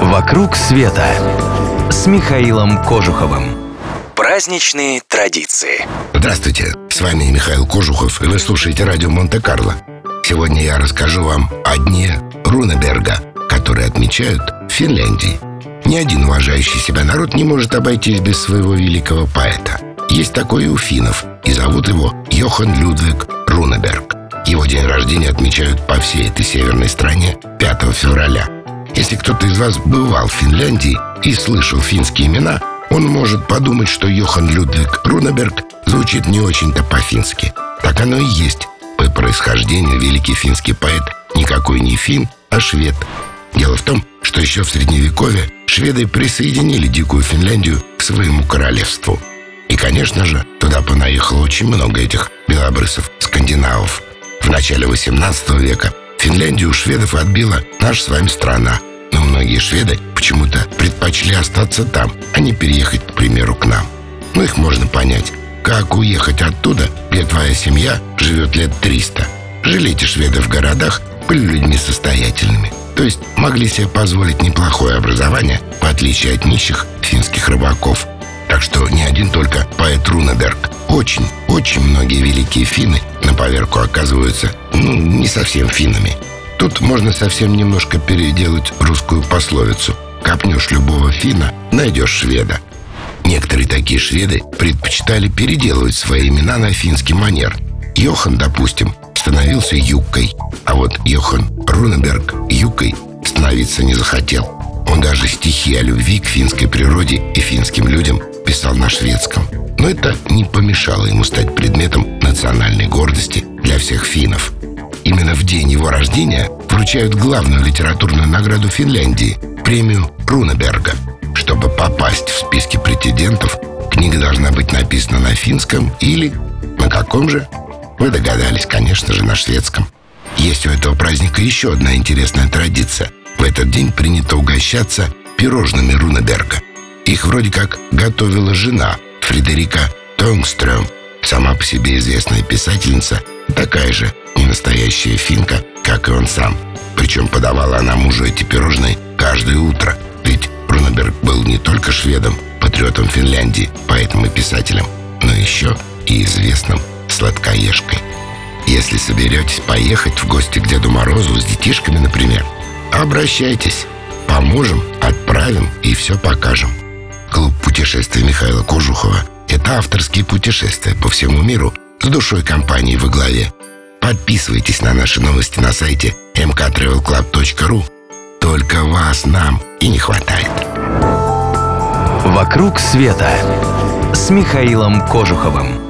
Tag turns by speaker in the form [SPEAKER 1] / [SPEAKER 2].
[SPEAKER 1] «Вокруг света» с Михаилом Кожуховым. Праздничные традиции.
[SPEAKER 2] Здравствуйте, с вами Михаил Кожухов, и вы слушаете радио Монте-Карло. Сегодня я расскажу вам о дне Рунеберга, который отмечают в Финляндии. Ни один уважающий себя народ не может обойтись без своего великого поэта. Есть такой и у финнов, и зовут его Йохан Людвиг Рунеберг. Его день рождения отмечают по всей этой северной стране 5 февраля – если кто-то из вас бывал в Финляндии и слышал финские имена, он может подумать, что Йохан Людвиг Рунеберг звучит не очень-то по-фински. Так оно и есть. По происхождению великий финский поэт никакой не фин, а швед. Дело в том, что еще в Средневековье шведы присоединили Дикую Финляндию к своему королевству. И, конечно же, туда понаехало очень много этих белобрысов, скандинавов. В начале XVIII века Финляндию шведов отбила наша с вами страна. Но многие шведы почему-то предпочли остаться там, а не переехать, к примеру, к нам. Ну, их можно понять. Как уехать оттуда, где твоя семья живет лет 300? Жили эти шведы в городах, были людьми состоятельными. То есть могли себе позволить неплохое образование, в отличие от нищих финских рыбаков. Так что не один только поэт Рунеберг. Очень, очень многие великие финны на поверку оказываются, ну, не совсем финнами. Тут можно совсем немножко переделать русскую пословицу. Копнешь любого финна, найдешь шведа. Некоторые такие шведы предпочитали переделывать свои имена на финский манер. Йохан, допустим, становился Юккой, а вот Йохан Рунеберг Юккой становиться не захотел. Он даже стихи о любви к финской природе и финским людям писал на шведском. Но это не помешало ему стать предметом национальной гордости для всех финнов. Именно в день его рождения вручают главную литературную награду Финляндии – премию Рунеберга. Чтобы попасть в списки претендентов, книга должна быть написана на финском или на каком же? Вы догадались, конечно же, на шведском. Есть у этого праздника еще одна интересная традиция. В этот день принято угощаться пирожными Рунеберга. Их вроде как готовила жена Фредерика Тонгстрём – Сама по себе известная писательница, такая же ненастоящая финка, как и он сам. Причем подавала она мужу эти пирожные каждое утро. Ведь Рунеберг был не только шведом, патриотом Финляндии, поэтом и писателем, но еще и известным сладкоежкой. Если соберетесь поехать в гости к Деду Морозу с детишками, например, обращайтесь. Поможем, отправим и все покажем. Клуб путешествий Михаила Кожухова – это авторские путешествия по всему миру с душой компании во главе. Подписывайтесь на наши новости на сайте mktravelclub.ru. Только вас нам и не хватает.
[SPEAKER 1] «Вокруг света» с Михаилом Кожуховым.